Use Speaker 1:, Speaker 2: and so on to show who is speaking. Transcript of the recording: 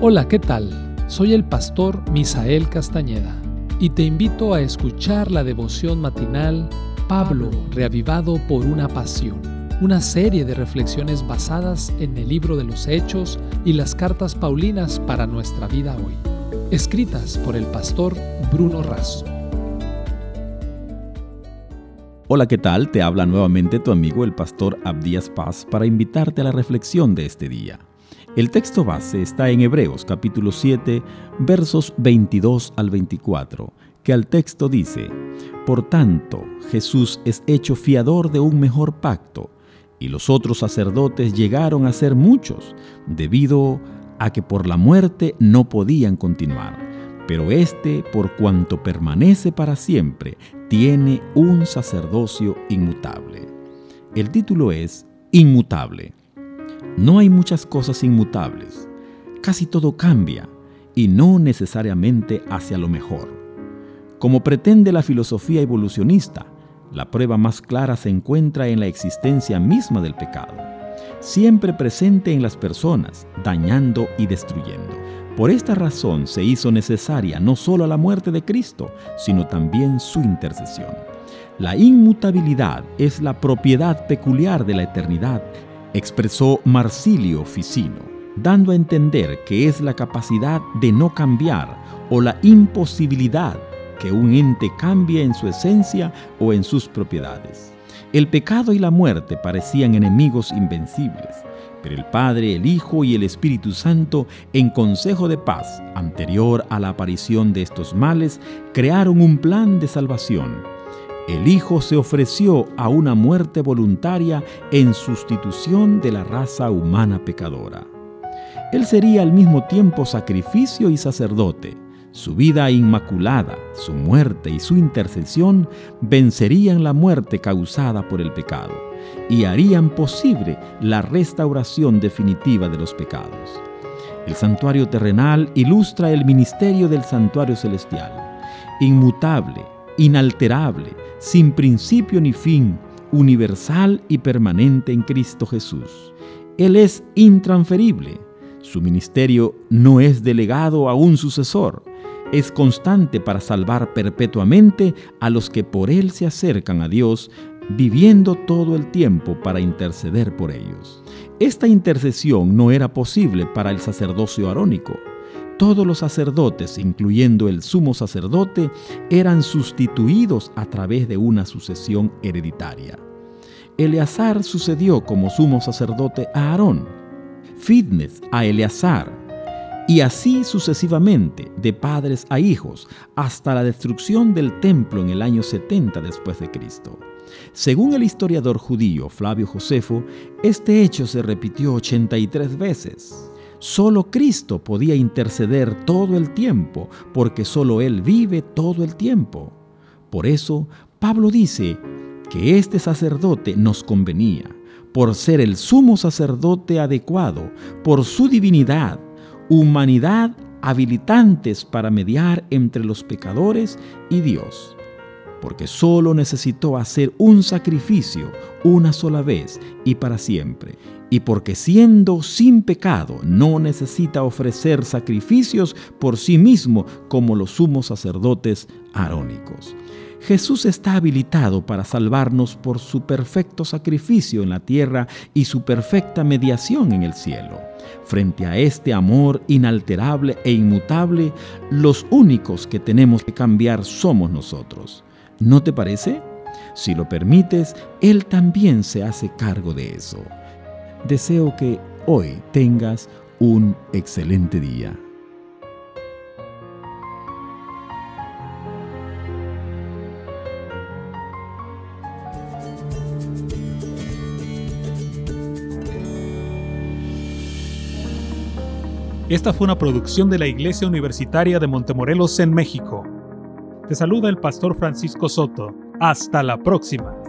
Speaker 1: Hola, ¿qué tal? Soy el pastor Misael Castañeda y te invito a escuchar la devoción matinal Pablo, reavivado por una pasión, una serie de reflexiones basadas en el libro de los Hechos y las cartas Paulinas para nuestra vida hoy, escritas por el pastor Bruno Razo.
Speaker 2: Hola, ¿qué tal? Te habla nuevamente tu amigo el pastor Abdías Paz para invitarte a la reflexión de este día. El texto base está en Hebreos capítulo 7, versos 22 al 24, que al texto dice, Por tanto, Jesús es hecho fiador de un mejor pacto, y los otros sacerdotes llegaron a ser muchos, debido a que por la muerte no podían continuar. Pero éste, por cuanto permanece para siempre, tiene un sacerdocio inmutable. El título es Inmutable. No hay muchas cosas inmutables. Casi todo cambia y no necesariamente hacia lo mejor. Como pretende la filosofía evolucionista, la prueba más clara se encuentra en la existencia misma del pecado, siempre presente en las personas, dañando y destruyendo. Por esta razón se hizo necesaria no solo la muerte de Cristo, sino también su intercesión. La inmutabilidad es la propiedad peculiar de la eternidad expresó Marsilio Ficino, dando a entender que es la capacidad de no cambiar o la imposibilidad que un ente cambie en su esencia o en sus propiedades. El pecado y la muerte parecían enemigos invencibles, pero el Padre, el Hijo y el Espíritu Santo, en consejo de paz anterior a la aparición de estos males, crearon un plan de salvación el Hijo se ofreció a una muerte voluntaria en sustitución de la raza humana pecadora. Él sería al mismo tiempo sacrificio y sacerdote. Su vida inmaculada, su muerte y su intercesión vencerían la muerte causada por el pecado y harían posible la restauración definitiva de los pecados. El santuario terrenal ilustra el ministerio del santuario celestial, inmutable, inalterable, sin principio ni fin, universal y permanente en Cristo Jesús. Él es intransferible. Su ministerio no es delegado a un sucesor. Es constante para salvar perpetuamente a los que por Él se acercan a Dios, viviendo todo el tiempo para interceder por ellos. Esta intercesión no era posible para el sacerdocio arónico todos los sacerdotes, incluyendo el sumo sacerdote, eran sustituidos a través de una sucesión hereditaria. Eleazar sucedió como sumo sacerdote a Aarón, Fitness a Eleazar, y así sucesivamente, de padres a hijos, hasta la destrucción del templo en el año 70 después de Cristo. Según el historiador judío Flavio Josefo, este hecho se repitió 83 veces. Solo Cristo podía interceder todo el tiempo, porque solo Él vive todo el tiempo. Por eso, Pablo dice que este sacerdote nos convenía, por ser el sumo sacerdote adecuado, por su divinidad, humanidad habilitantes para mediar entre los pecadores y Dios porque solo necesitó hacer un sacrificio una sola vez y para siempre, y porque siendo sin pecado no necesita ofrecer sacrificios por sí mismo como los sumos sacerdotes arónicos. Jesús está habilitado para salvarnos por su perfecto sacrificio en la tierra y su perfecta mediación en el cielo. Frente a este amor inalterable e inmutable, los únicos que tenemos que cambiar somos nosotros. ¿No te parece? Si lo permites, Él también se hace cargo de eso. Deseo que hoy tengas un excelente día.
Speaker 1: Esta fue una producción de la Iglesia Universitaria de Montemorelos en México. Te saluda el pastor Francisco Soto. Hasta la próxima.